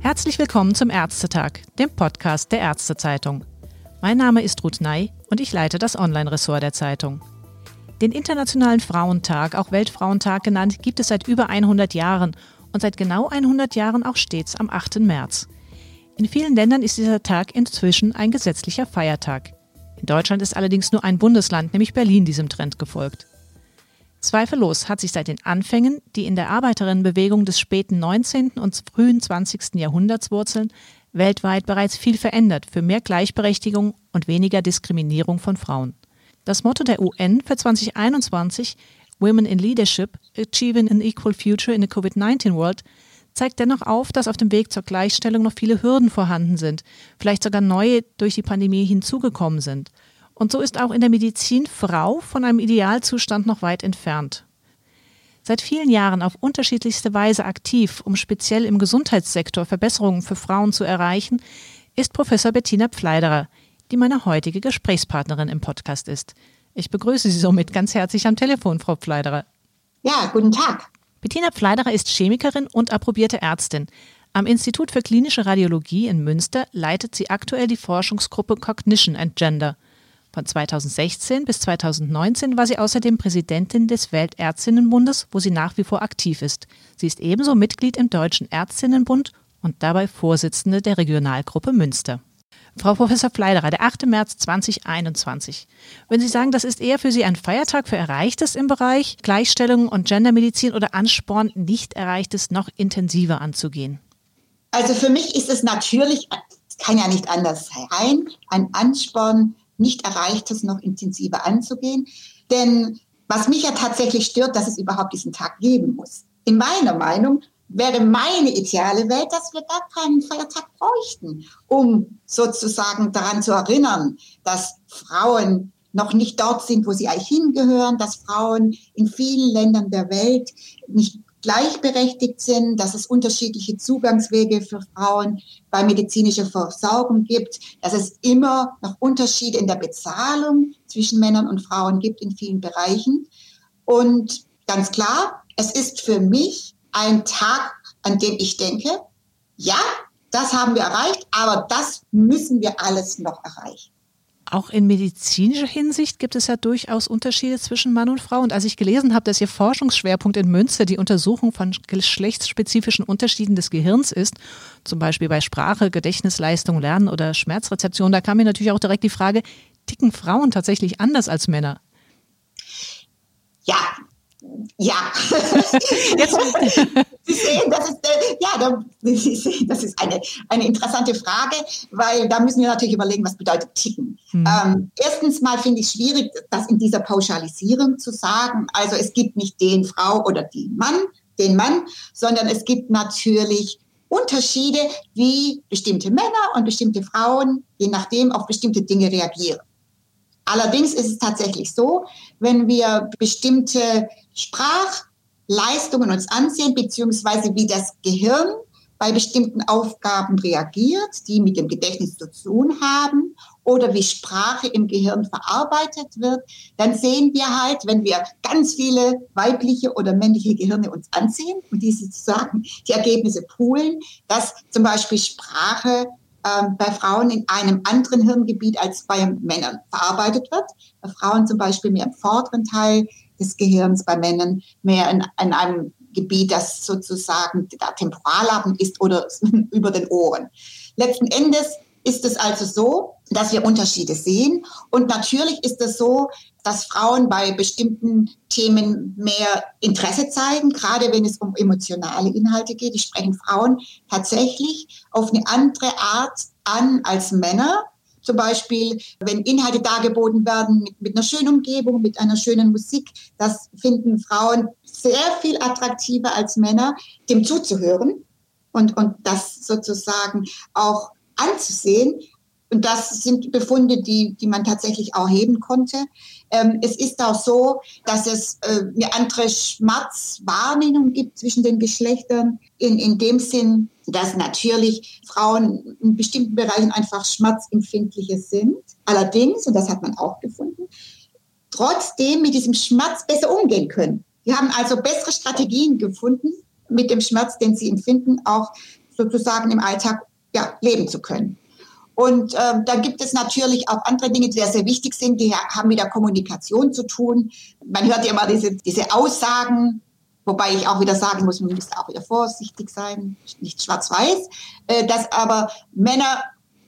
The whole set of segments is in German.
Herzlich willkommen zum Ärztetag, dem Podcast der Ärztezeitung. Mein Name ist Ruth Ney und ich leite das Online-Ressort der Zeitung. Den Internationalen Frauentag, auch Weltfrauentag genannt, gibt es seit über 100 Jahren und seit genau 100 Jahren auch stets am 8. März. In vielen Ländern ist dieser Tag inzwischen ein gesetzlicher Feiertag. In Deutschland ist allerdings nur ein Bundesland, nämlich Berlin, diesem Trend gefolgt. Zweifellos hat sich seit den Anfängen, die in der Arbeiterinnenbewegung des späten 19. und frühen 20. Jahrhunderts wurzeln, weltweit bereits viel verändert für mehr Gleichberechtigung und weniger Diskriminierung von Frauen. Das Motto der UN für 2021, Women in Leadership, Achieving an Equal Future in a COVID-19 World, zeigt dennoch auf, dass auf dem Weg zur Gleichstellung noch viele Hürden vorhanden sind, vielleicht sogar neue durch die Pandemie hinzugekommen sind – und so ist auch in der Medizin Frau von einem Idealzustand noch weit entfernt. Seit vielen Jahren auf unterschiedlichste Weise aktiv, um speziell im Gesundheitssektor Verbesserungen für Frauen zu erreichen, ist Professor Bettina Pfleiderer, die meine heutige Gesprächspartnerin im Podcast ist. Ich begrüße Sie somit ganz herzlich am Telefon, Frau Pfleiderer. Ja, guten Tag. Bettina Pfleiderer ist Chemikerin und approbierte Ärztin. Am Institut für klinische Radiologie in Münster leitet sie aktuell die Forschungsgruppe Cognition and Gender – von 2016 bis 2019 war sie außerdem Präsidentin des Weltärztinnenbundes, wo sie nach wie vor aktiv ist. Sie ist ebenso Mitglied im Deutschen Ärztinnenbund und dabei Vorsitzende der Regionalgruppe Münster. Frau Professor Fleiderer, der 8. März 2021. Wenn Sie sagen, das ist eher für Sie ein Feiertag für Erreichtes im Bereich Gleichstellung und Gendermedizin oder Ansporn, nicht Erreichtes noch intensiver anzugehen? Also für mich ist es natürlich, kann ja nicht anders sein, ein Ansporn, nicht Erreichtes noch intensiver anzugehen. Denn was mich ja tatsächlich stört, dass es überhaupt diesen Tag geben muss. In meiner Meinung wäre meine ideale Welt, dass wir gar keinen Feiertag bräuchten, um sozusagen daran zu erinnern, dass Frauen noch nicht dort sind, wo sie eigentlich hingehören, dass Frauen in vielen Ländern der Welt nicht gleichberechtigt sind, dass es unterschiedliche Zugangswege für Frauen bei medizinischer Versorgung gibt, dass es immer noch Unterschiede in der Bezahlung zwischen Männern und Frauen gibt in vielen Bereichen. Und ganz klar, es ist für mich ein Tag, an dem ich denke, ja, das haben wir erreicht, aber das müssen wir alles noch erreichen. Auch in medizinischer Hinsicht gibt es ja durchaus Unterschiede zwischen Mann und Frau. Und als ich gelesen habe, dass Ihr Forschungsschwerpunkt in Münster die Untersuchung von geschlechtsspezifischen Unterschieden des Gehirns ist, zum Beispiel bei Sprache, Gedächtnisleistung, Lernen oder Schmerzrezeption, da kam mir natürlich auch direkt die Frage, ticken Frauen tatsächlich anders als Männer? Ja. Jetzt, Sie sehen, das ist, äh, ja, Sie sehen, das ist eine, eine interessante Frage, weil da müssen wir natürlich überlegen, was bedeutet ticken. Hm. Ähm, erstens mal finde ich schwierig, das in dieser Pauschalisierung zu sagen. Also es gibt nicht den Frau oder den Mann, den Mann, sondern es gibt natürlich Unterschiede, wie bestimmte Männer und bestimmte Frauen, je nachdem, auf bestimmte Dinge reagieren. Allerdings ist es tatsächlich so, wenn wir bestimmte Sprachleistungen uns ansehen, beziehungsweise wie das Gehirn bei bestimmten Aufgaben reagiert, die mit dem Gedächtnis zu tun haben, oder wie Sprache im Gehirn verarbeitet wird, dann sehen wir halt, wenn wir ganz viele weibliche oder männliche Gehirne uns ansehen und diese sozusagen die Ergebnisse poolen, dass zum Beispiel Sprache ähm, bei Frauen in einem anderen Hirngebiet als bei Männern verarbeitet wird. Bei Frauen zum Beispiel mehr im vorderen Teil des Gehirns, bei Männern mehr in, in einem Gebiet, das sozusagen der Temporallappen ist oder über den Ohren. Letzten Endes ist es also so, dass wir Unterschiede sehen. Und natürlich ist es so, dass Frauen bei bestimmten Themen mehr Interesse zeigen, gerade wenn es um emotionale Inhalte geht. Die sprechen Frauen tatsächlich auf eine andere Art an als Männer. Zum Beispiel, wenn Inhalte dargeboten werden mit, mit einer schönen Umgebung, mit einer schönen Musik, das finden Frauen sehr viel attraktiver als Männer, dem zuzuhören und, und das sozusagen auch anzusehen. Und das sind Befunde, die, die man tatsächlich auch heben konnte. Ähm, es ist auch so, dass es äh, eine andere Schmerzwahrnehmung gibt zwischen den Geschlechtern, in, in dem Sinn, dass natürlich Frauen in bestimmten Bereichen einfach schmerzempfindlicher sind. Allerdings, und das hat man auch gefunden, trotzdem mit diesem Schmerz besser umgehen können. Die haben also bessere Strategien gefunden, mit dem Schmerz, den sie empfinden, auch sozusagen im Alltag ja, leben zu können. Und ähm, da gibt es natürlich auch andere Dinge, die sehr, sehr wichtig sind, die haben mit der Kommunikation zu tun. Man hört ja immer diese, diese Aussagen, wobei ich auch wieder sagen muss, man muss auch wieder vorsichtig sein, nicht schwarz-weiß, äh, dass aber Männer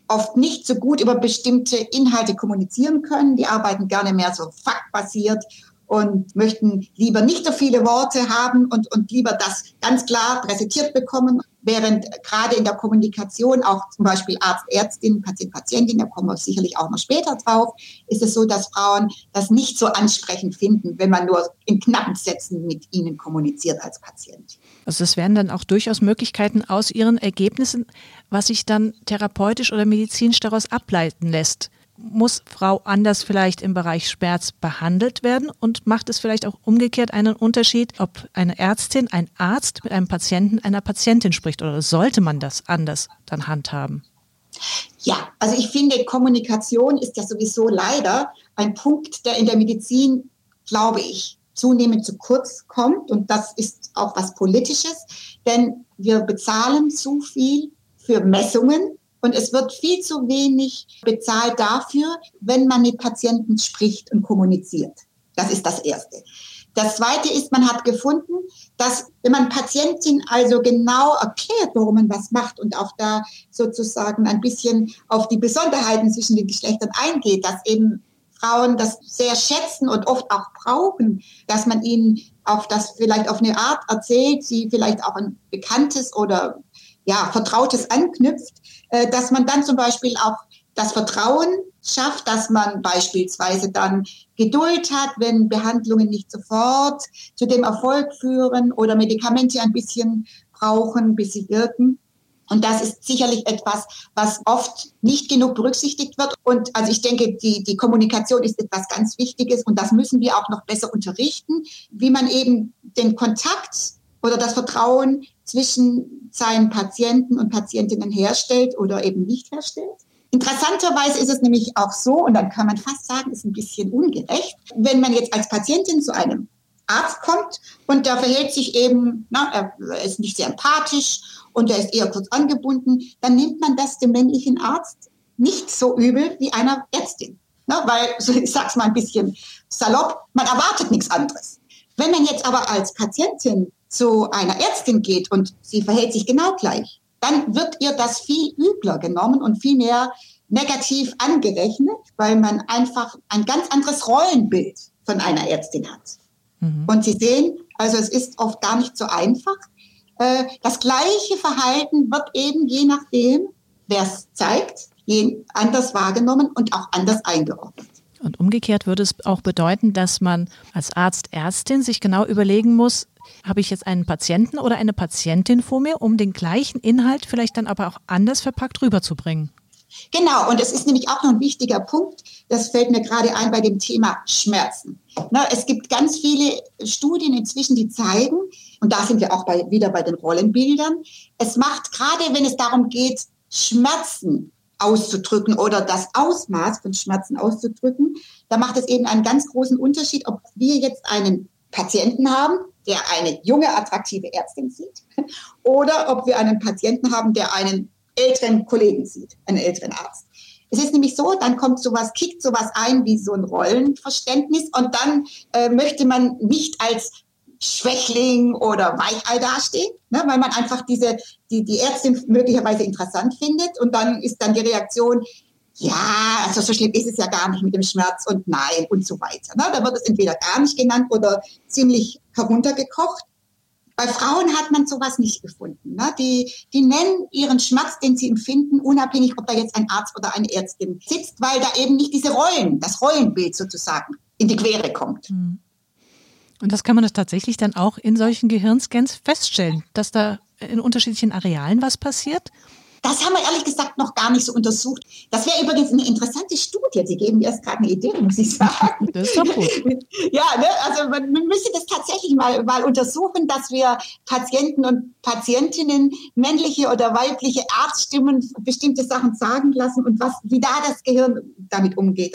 oft nicht so gut über bestimmte Inhalte kommunizieren können. Die arbeiten gerne mehr so faktbasiert und möchten lieber nicht so viele Worte haben und, und lieber das ganz klar präsentiert bekommen, während gerade in der Kommunikation auch zum Beispiel Arzt, Ärztin, Patient, Patientin, da kommen wir sicherlich auch noch später drauf, ist es so, dass Frauen das nicht so ansprechend finden, wenn man nur in knappen Sätzen mit ihnen kommuniziert als Patient. Also es wären dann auch durchaus Möglichkeiten aus ihren Ergebnissen, was sich dann therapeutisch oder medizinisch daraus ableiten lässt muss Frau anders vielleicht im Bereich Schmerz behandelt werden und macht es vielleicht auch umgekehrt einen Unterschied, ob eine Ärztin, ein Arzt mit einem Patienten, einer Patientin spricht oder sollte man das anders dann handhaben? Ja, also ich finde, Kommunikation ist ja sowieso leider ein Punkt, der in der Medizin, glaube ich, zunehmend zu kurz kommt. Und das ist auch was Politisches, denn wir bezahlen zu viel für Messungen, und es wird viel zu wenig bezahlt dafür, wenn man mit Patienten spricht und kommuniziert. Das ist das Erste. Das Zweite ist, man hat gefunden, dass wenn man Patientin also genau erklärt, warum man was macht und auch da sozusagen ein bisschen auf die Besonderheiten zwischen den Geschlechtern eingeht, dass eben Frauen das sehr schätzen und oft auch brauchen, dass man ihnen auf das vielleicht auf eine Art erzählt, sie vielleicht auch ein bekanntes oder ja, Vertrautes anknüpft, äh, dass man dann zum Beispiel auch das Vertrauen schafft, dass man beispielsweise dann Geduld hat, wenn Behandlungen nicht sofort zu dem Erfolg führen oder Medikamente ein bisschen brauchen, bis sie wirken. Und das ist sicherlich etwas, was oft nicht genug berücksichtigt wird. Und also ich denke, die, die Kommunikation ist etwas ganz Wichtiges und das müssen wir auch noch besser unterrichten, wie man eben den Kontakt oder das Vertrauen zwischen seinen Patienten und Patientinnen herstellt oder eben nicht herstellt. Interessanterweise ist es nämlich auch so, und dann kann man fast sagen, ist ein bisschen ungerecht, wenn man jetzt als Patientin zu einem Arzt kommt und der verhält sich eben, na, er ist nicht sehr empathisch und er ist eher kurz angebunden, dann nimmt man das dem männlichen Arzt nicht so übel wie einer Ärztin. Na, weil, ich sag's mal ein bisschen salopp, man erwartet nichts anderes. Wenn man jetzt aber als Patientin zu einer Ärztin geht und sie verhält sich genau gleich, dann wird ihr das viel übler genommen und viel mehr negativ angerechnet, weil man einfach ein ganz anderes Rollenbild von einer Ärztin hat. Mhm. Und Sie sehen, also es ist oft gar nicht so einfach. Äh, das gleiche Verhalten wird eben je nachdem, wer es zeigt, anders wahrgenommen und auch anders eingeordnet. Und umgekehrt würde es auch bedeuten, dass man als Arzt, Ärztin sich genau überlegen muss, habe ich jetzt einen Patienten oder eine Patientin vor mir, um den gleichen Inhalt vielleicht dann aber auch anders verpackt rüberzubringen. Genau, und es ist nämlich auch noch ein wichtiger Punkt, das fällt mir gerade ein bei dem Thema Schmerzen. Na, es gibt ganz viele Studien inzwischen, die zeigen, und da sind wir auch bei, wieder bei den Rollenbildern, es macht gerade, wenn es darum geht, Schmerzen auszudrücken oder das Ausmaß von Schmerzen auszudrücken, da macht es eben einen ganz großen Unterschied, ob wir jetzt einen Patienten haben, der eine junge, attraktive Ärztin sieht, oder ob wir einen Patienten haben, der einen älteren Kollegen sieht, einen älteren Arzt. Es ist nämlich so, dann kommt sowas, kickt sowas ein wie so ein Rollenverständnis und dann äh, möchte man nicht als Schwächling oder Weichei dastehen, ne, weil man einfach diese, die, die Ärztin möglicherweise interessant findet und dann ist dann die Reaktion, ja, also so schlimm ist es ja gar nicht mit dem Schmerz und nein und so weiter. Ne? Da wird es entweder gar nicht genannt oder ziemlich heruntergekocht. Bei Frauen hat man sowas nicht gefunden. Ne? Die, die nennen ihren Schmerz, den sie empfinden, unabhängig, ob da jetzt ein Arzt oder eine Ärztin sitzt, weil da eben nicht diese Rollen, das Rollenbild sozusagen in die Quere kommt. Hm. Und das kann man das tatsächlich dann auch in solchen Gehirnscans feststellen, dass da in unterschiedlichen Arealen was passiert? Das haben wir ehrlich gesagt noch gar nicht so untersucht. Das wäre übrigens eine interessante Studie. Sie geben mir erst gerade eine Idee, muss ich sagen. Das ist doch gut. Ja, ne? also man, man müsste das tatsächlich mal, mal untersuchen, dass wir Patienten und Patientinnen, männliche oder weibliche Arztstimmen bestimmte Sachen sagen lassen und was, wie da das Gehirn damit umgeht.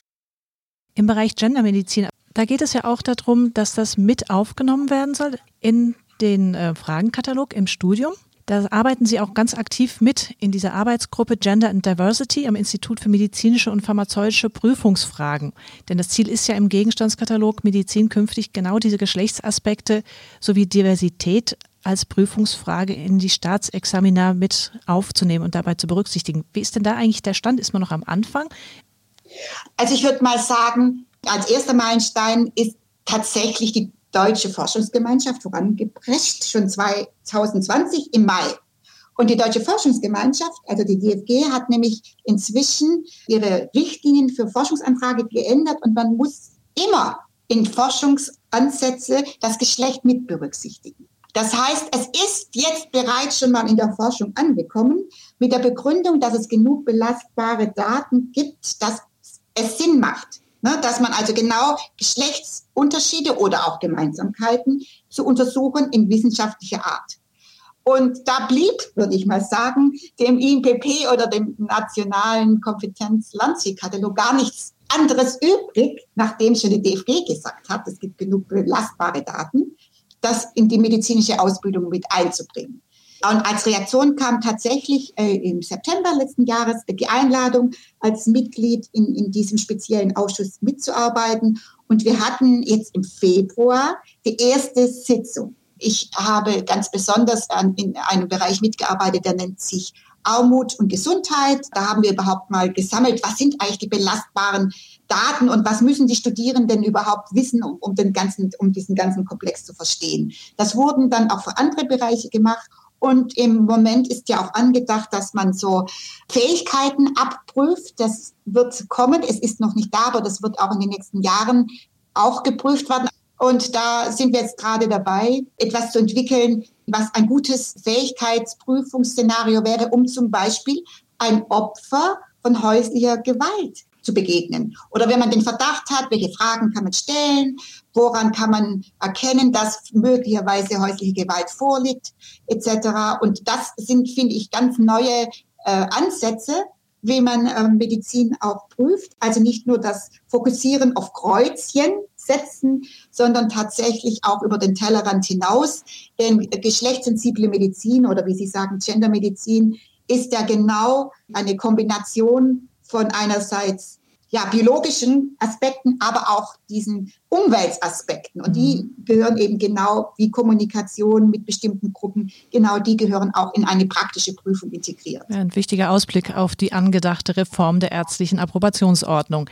Im Bereich Gendermedizin Da geht es ja auch darum, dass das mit aufgenommen werden soll in den äh, Fragenkatalog im Studium. Da arbeiten Sie auch ganz aktiv mit in dieser Arbeitsgruppe Gender and Diversity am Institut für medizinische und pharmazeutische Prüfungsfragen. Denn das Ziel ist ja im Gegenstandskatalog Medizin künftig genau diese Geschlechtsaspekte sowie Diversität als Prüfungsfrage in die Staatsexamina mit aufzunehmen und dabei zu berücksichtigen. Wie ist denn da eigentlich der Stand? Ist man noch am Anfang? Also ich würde mal sagen, als erster Meilenstein ist tatsächlich die Deutsche Forschungsgemeinschaft vorangebracht, schon 2020 im Mai. Und die Deutsche Forschungsgemeinschaft, also die DFG, hat nämlich inzwischen ihre Richtlinien für Forschungsanfrage geändert und man muss immer in Forschungsansätze das Geschlecht mit berücksichtigen. Das heißt, es ist jetzt bereits schon mal in der Forschung angekommen, mit der Begründung, dass es genug belastbare Daten gibt, dass es Sinn macht, Ne, dass man also genau Geschlechtsunterschiede oder auch Gemeinsamkeiten zu untersuchen in wissenschaftlicher Art. Und da blieb, würde ich mal sagen, dem INPP oder dem Nationalen Kompetenz-Landskatalog gar nichts anderes übrig, nachdem schon die DFG gesagt hat, es gibt genug belastbare Daten, das in die medizinische Ausbildung mit einzubringen. Und als Reaktion kam tatsächlich äh, im September letzten Jahres die Einladung, als Mitglied in, in diesem speziellen Ausschuss mitzuarbeiten. Und wir hatten jetzt im Februar die erste Sitzung. Ich habe ganz besonders an, in einem Bereich mitgearbeitet, der nennt sich Armut und Gesundheit. Da haben wir überhaupt mal gesammelt, was sind eigentlich die belastbaren Daten und was müssen die Studierenden überhaupt wissen, um, um, den ganzen, um diesen ganzen Komplex zu verstehen. Das wurden dann auch für andere Bereiche gemacht. Und im Moment ist ja auch angedacht, dass man so Fähigkeiten abprüft. Das wird kommen. Es ist noch nicht da, aber das wird auch in den nächsten Jahren auch geprüft werden. Und da sind wir jetzt gerade dabei, etwas zu entwickeln, was ein gutes Fähigkeitsprüfungsszenario wäre, um zum Beispiel ein Opfer von häuslicher Gewalt zu begegnen. Oder wenn man den Verdacht hat, welche Fragen kann man stellen, woran kann man erkennen, dass möglicherweise häusliche Gewalt vorliegt, etc. Und das sind, finde ich, ganz neue äh, Ansätze, wie man äh, Medizin auch prüft. Also nicht nur das Fokussieren auf Kreuzchen setzen, sondern tatsächlich auch über den Tellerrand hinaus. Denn geschlechtssensible Medizin oder wie Sie sagen, Gendermedizin ist ja genau eine Kombination von einerseits ja, biologischen Aspekten, aber auch diesen Umweltaspekten. Und die mhm. gehören eben genau wie Kommunikation mit bestimmten Gruppen, genau die gehören auch in eine praktische Prüfung integriert. Ja, ein wichtiger Ausblick auf die angedachte Reform der ärztlichen Approbationsordnung.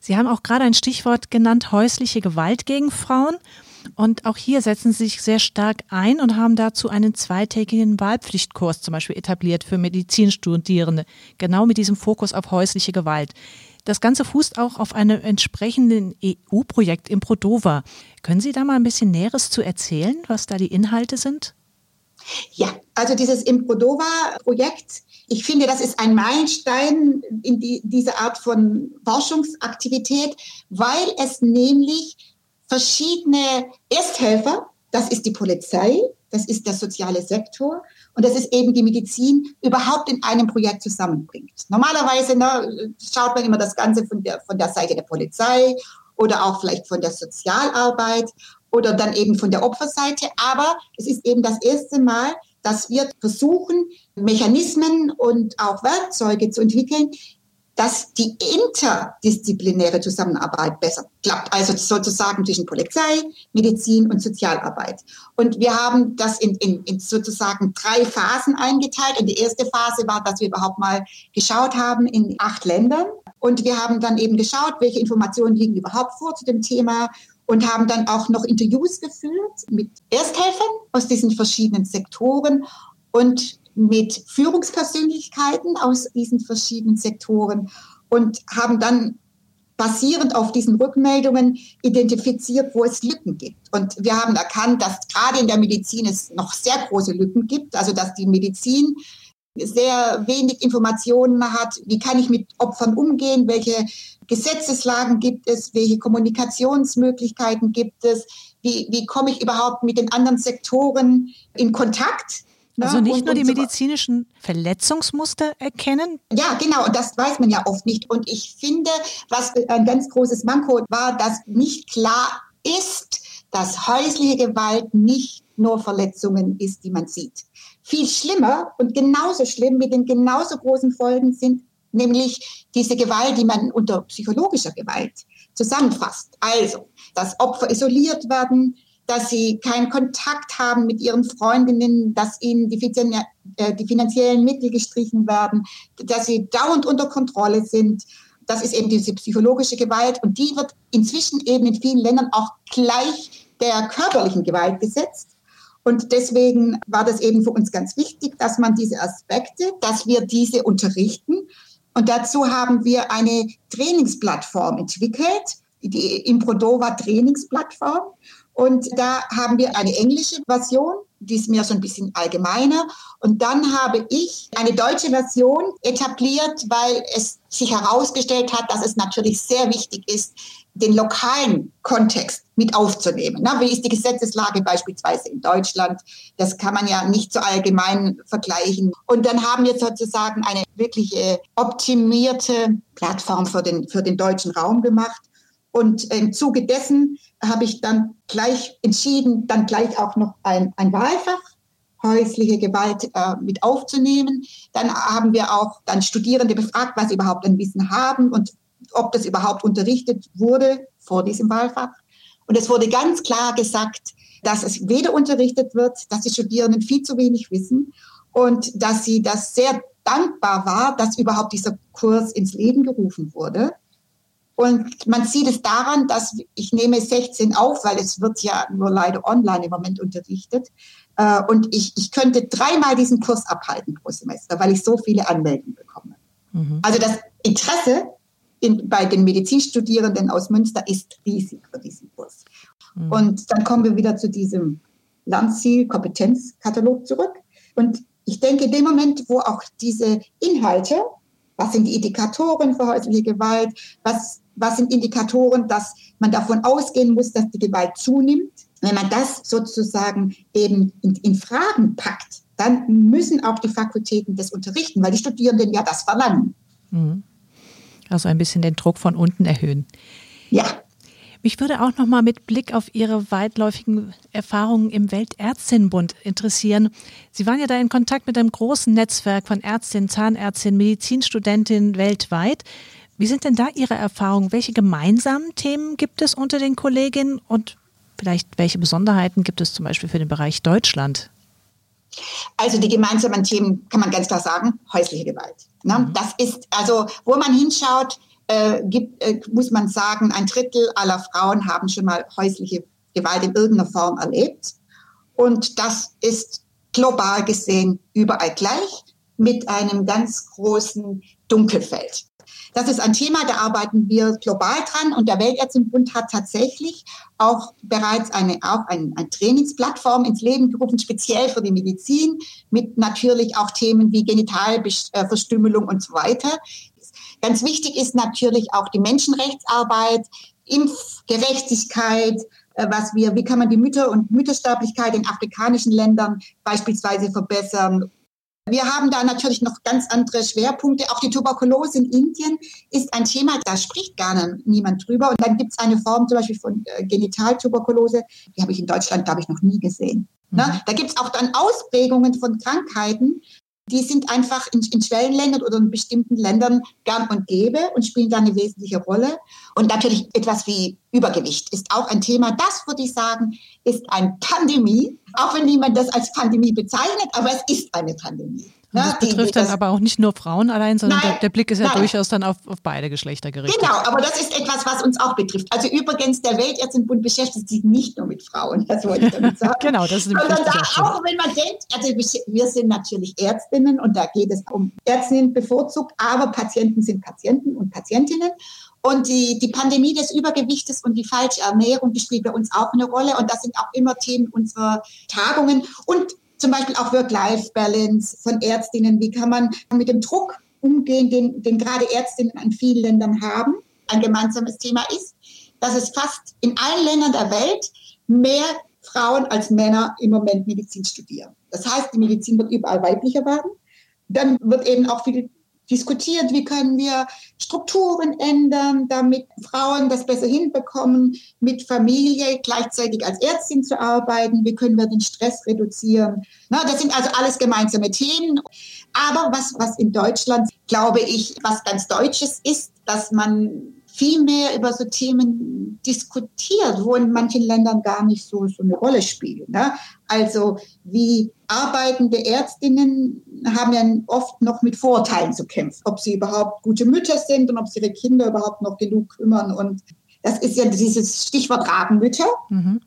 Sie haben auch gerade ein Stichwort genannt, häusliche Gewalt gegen Frauen. Und auch hier setzen Sie sich sehr stark ein und haben dazu einen zweitägigen Wahlpflichtkurs zum Beispiel etabliert für Medizinstudierende, genau mit diesem Fokus auf häusliche Gewalt. Das Ganze fußt auch auf einem entsprechenden EU-Projekt im Prodova. Können Sie da mal ein bisschen Näheres zu erzählen, was da die Inhalte sind? Ja, also dieses Improdova-Projekt, ich finde, das ist ein Meilenstein in die, diese Art von Forschungsaktivität, weil es nämlich verschiedene Ersthelfer, das ist die Polizei, das ist der soziale Sektor und das ist eben die Medizin, überhaupt in einem Projekt zusammenbringt. Normalerweise ne, schaut man immer das Ganze von der, von der Seite der Polizei oder auch vielleicht von der Sozialarbeit oder dann eben von der Opferseite, aber es ist eben das erste Mal, dass wir versuchen, Mechanismen und auch Werkzeuge zu entwickeln, dass die interdisziplinäre Zusammenarbeit besser klappt, also sozusagen zwischen Polizei, Medizin und Sozialarbeit. Und wir haben das in, in, in sozusagen drei Phasen eingeteilt. Und die erste Phase war, dass wir überhaupt mal geschaut haben in acht Ländern. Und wir haben dann eben geschaut, welche Informationen liegen überhaupt vor zu dem Thema und haben dann auch noch Interviews geführt mit Ersthelfern aus diesen verschiedenen Sektoren und mit Führungspersönlichkeiten aus diesen verschiedenen Sektoren und haben dann basierend auf diesen Rückmeldungen identifiziert, wo es Lücken gibt. Und wir haben erkannt, dass gerade in der Medizin es noch sehr große Lücken gibt, also dass die Medizin sehr wenig Informationen hat, wie kann ich mit Opfern umgehen, welche Gesetzeslagen gibt es, welche Kommunikationsmöglichkeiten gibt es, wie, wie komme ich überhaupt mit den anderen Sektoren in Kontakt Ne? Also nicht und, nur die medizinischen Verletzungsmuster erkennen? Ja, genau. Und das weiß man ja oft nicht. Und ich finde, was ein ganz großes Manko war, dass nicht klar ist, dass häusliche Gewalt nicht nur Verletzungen ist, die man sieht. Viel schlimmer und genauso schlimm mit den genauso großen Folgen sind nämlich diese Gewalt, die man unter psychologischer Gewalt zusammenfasst. Also, dass Opfer isoliert werden, dass sie keinen Kontakt haben mit ihren Freundinnen, dass ihnen die, äh, die finanziellen Mittel gestrichen werden, dass sie dauernd unter Kontrolle sind. Das ist eben diese psychologische Gewalt und die wird inzwischen eben in vielen Ländern auch gleich der körperlichen Gewalt gesetzt. Und deswegen war das eben für uns ganz wichtig, dass man diese Aspekte, dass wir diese unterrichten. Und dazu haben wir eine Trainingsplattform entwickelt, die Improdova Trainingsplattform. Und da haben wir eine englische Version, die ist mir so ein bisschen allgemeiner. Und dann habe ich eine deutsche Version etabliert, weil es sich herausgestellt hat, dass es natürlich sehr wichtig ist, den lokalen Kontext mit aufzunehmen. Na, wie ist die Gesetzeslage beispielsweise in Deutschland? Das kann man ja nicht so allgemein vergleichen. Und dann haben wir sozusagen eine wirkliche optimierte Plattform für den, für den deutschen Raum gemacht. Und im Zuge dessen habe ich dann gleich entschieden, dann gleich auch noch ein, ein Wahlfach häusliche Gewalt äh, mit aufzunehmen. Dann haben wir auch dann Studierende befragt, was sie überhaupt ein Wissen haben und ob das überhaupt unterrichtet wurde vor diesem Wahlfach. Und es wurde ganz klar gesagt, dass es weder unterrichtet wird, dass die Studierenden viel zu wenig wissen und dass sie das sehr dankbar war, dass überhaupt dieser Kurs ins Leben gerufen wurde. Und man sieht es daran, dass ich nehme 16 auf, weil es wird ja nur leider online im Moment unterrichtet. Äh, und ich, ich könnte dreimal diesen Kurs abhalten pro Semester, weil ich so viele Anmeldungen bekomme. Mhm. Also das Interesse in, bei den Medizinstudierenden aus Münster ist riesig für diesen Kurs. Mhm. Und dann kommen wir wieder zu diesem Lernziel, Kompetenzkatalog zurück. Und ich denke, in dem Moment, wo auch diese Inhalte, was sind die Indikatoren für häusliche Gewalt, was was sind Indikatoren, dass man davon ausgehen muss, dass die Gewalt zunimmt. Wenn man das sozusagen eben in, in Fragen packt, dann müssen auch die Fakultäten das unterrichten, weil die Studierenden ja das verlangen. Mhm. Also ein bisschen den Druck von unten erhöhen. Ja. Mich würde auch noch mal mit Blick auf Ihre weitläufigen Erfahrungen im Weltärztinnenbund interessieren. Sie waren ja da in Kontakt mit einem großen Netzwerk von Ärztinnen, Zahnärztinnen, Medizinstudentinnen weltweit. Wie sind denn da Ihre Erfahrungen? Welche gemeinsamen Themen gibt es unter den Kolleginnen und vielleicht welche Besonderheiten gibt es zum Beispiel für den Bereich Deutschland? Also die gemeinsamen Themen kann man ganz klar sagen, häusliche Gewalt. Ne? Mhm. Das ist, also wo man hinschaut, äh, gibt, äh, muss man sagen, ein Drittel aller Frauen haben schon mal häusliche Gewalt in irgendeiner Form erlebt. Und das ist global gesehen überall gleich mit einem ganz großen Dunkelfeld. Das ist ein Thema, da arbeiten wir global dran und der Weltärztinnenbund hat tatsächlich auch bereits eine, auch ein, eine Trainingsplattform ins Leben gerufen, speziell für die Medizin, mit natürlich auch Themen wie Genitalverstümmelung und so weiter. Ganz wichtig ist natürlich auch die Menschenrechtsarbeit, Impfgerechtigkeit, äh, was wir, wie kann man die Mütter- und Müttersterblichkeit in afrikanischen Ländern beispielsweise verbessern wir haben da natürlich noch ganz andere Schwerpunkte. Auch die Tuberkulose in Indien ist ein Thema, da spricht gar niemand drüber. Und dann gibt es eine Form zum Beispiel von äh, Genitaltuberkulose, die habe ich in Deutschland, glaube ich, noch nie gesehen. Ne? Mhm. Da gibt es auch dann Ausprägungen von Krankheiten, die sind einfach in, in Schwellenländern oder in bestimmten Ländern gang und gäbe und spielen da eine wesentliche Rolle. Und natürlich etwas wie Übergewicht ist auch ein Thema. Das würde ich sagen, ist eine Pandemie, auch wenn niemand das als Pandemie bezeichnet, aber es ist eine Pandemie. Und das betrifft die, dann aber auch nicht nur Frauen allein, sondern nein, der, der, Blick ist ja nein. durchaus dann auf, auf, beide Geschlechter gerichtet. Genau, aber das ist etwas, was uns auch betrifft. Also übrigens, der Weltärztinnenbund beschäftigt sich nicht nur mit Frauen, das wollte ich damit sagen. genau, das ist Sondern da auch, wenn man denkt, also wir sind natürlich Ärztinnen und da geht es um Ärztinnen bevorzugt, aber Patienten sind Patienten und Patientinnen. Und die, die Pandemie des Übergewichtes und die falsche Ernährung, die spielt bei uns auch eine Rolle. Und das sind auch immer Themen unserer Tagungen. Und zum Beispiel auch Work-Life-Balance von Ärztinnen. Wie kann man mit dem Druck umgehen, den, den gerade Ärztinnen in vielen Ländern haben? Ein gemeinsames Thema ist, dass es fast in allen Ländern der Welt mehr Frauen als Männer im Moment Medizin studieren. Das heißt, die Medizin wird überall weiblicher werden. Dann wird eben auch viel diskutiert, wie können wir Strukturen ändern, damit Frauen das besser hinbekommen, mit Familie gleichzeitig als Ärztin zu arbeiten, wie können wir den Stress reduzieren. Na, das sind also alles gemeinsame Themen. Aber was, was in Deutschland, glaube ich, was ganz Deutsches ist, dass man viel mehr über so Themen diskutiert, wo in manchen Ländern gar nicht so, so eine Rolle spielen. Ne? Also wie arbeitende Ärztinnen haben ja oft noch mit Vorurteilen zu kämpfen, ob sie überhaupt gute Mütter sind und ob sie ihre Kinder überhaupt noch genug kümmern. Und das ist ja dieses Stichwort Rabenmütter. Mhm.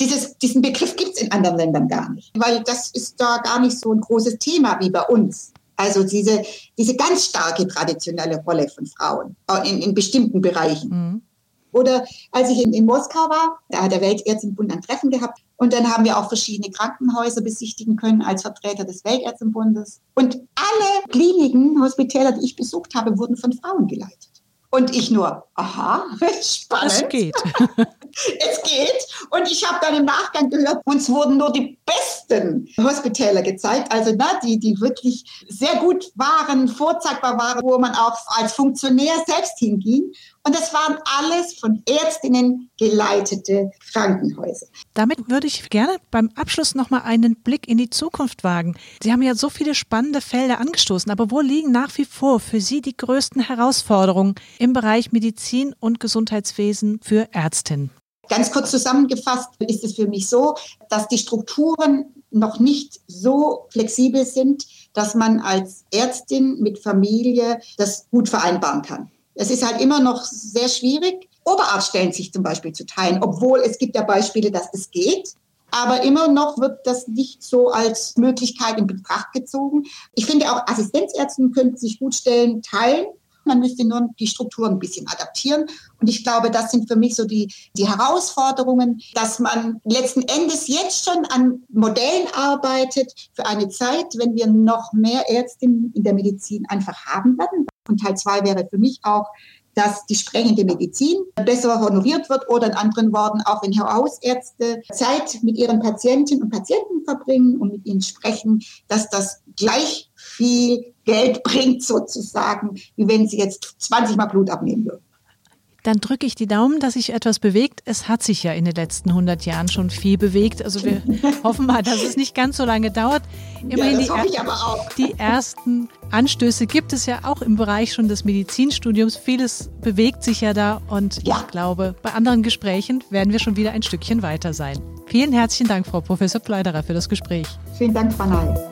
Dieses, diesen Begriff gibt es in anderen Ländern gar nicht, weil das ist da gar nicht so ein großes Thema wie bei uns. Also diese, diese ganz starke traditionelle Rolle von Frauen äh, in, in bestimmten Bereichen. Mhm. Oder als ich in, in, Moskau war, da hat der Weltärztenbund ein Treffen gehabt und dann haben wir auch verschiedene Krankenhäuser besichtigen können als Vertreter des Weltärztenbundes. Und alle Kliniken, Hospitäler, die ich besucht habe, wurden von Frauen geleitet. Und ich nur, aha, spannend. Es geht. es geht. Und ich habe dann im Nachgang gehört, uns wurden nur die besten Hospitäler gezeigt, also na, die, die wirklich sehr gut waren, vorzeigbar waren, wo man auch als Funktionär selbst hinging. Und das waren alles von Ärztinnen geleitete Krankenhäuser. Damit würde ich gerne beim Abschluss nochmal einen Blick in die Zukunft wagen. Sie haben ja so viele spannende Felder angestoßen, aber wo liegen nach wie vor für Sie die größten Herausforderungen im Bereich Medizin und Gesundheitswesen für Ärztinnen? Ganz kurz zusammengefasst ist es für mich so, dass die Strukturen noch nicht so flexibel sind, dass man als Ärztin mit Familie das gut vereinbaren kann. Es ist halt immer noch sehr schwierig, Oberarztstellen sich zum Beispiel zu teilen, obwohl es gibt ja Beispiele, dass es geht. Aber immer noch wird das nicht so als Möglichkeit in Betracht gezogen. Ich finde auch Assistenzärzte könnten sich gut Stellen teilen. Man müsste nur die Strukturen ein bisschen adaptieren. Und ich glaube, das sind für mich so die, die Herausforderungen, dass man letzten Endes jetzt schon an Modellen arbeitet für eine Zeit, wenn wir noch mehr Ärztinnen in der Medizin einfach haben werden. Und Teil zwei wäre für mich auch, dass die sprechende Medizin besser honoriert wird oder in anderen Worten, auch wenn Hausärzte Zeit mit ihren Patientinnen und Patienten verbringen und mit ihnen sprechen, dass das gleich viel Geld bringt sozusagen, wie wenn sie jetzt 20 Mal Blut abnehmen würden. Dann drücke ich die Daumen, dass sich etwas bewegt. Es hat sich ja in den letzten 100 Jahren schon viel bewegt. Also wir hoffen mal, dass es nicht ganz so lange dauert. Immerhin ja, die, die, ersten Anstöße gibt es ja auch im Bereich schon des Medizinstudiums. Vieles bewegt sich ja da und ja. ich glaube, bei anderen Gesprächen werden wir schon wieder ein Stückchen weiter sein. Vielen herzlichen Dank, Frau Professor Pleiderer, für das Gespräch. Vielen Dank, Frau Ney.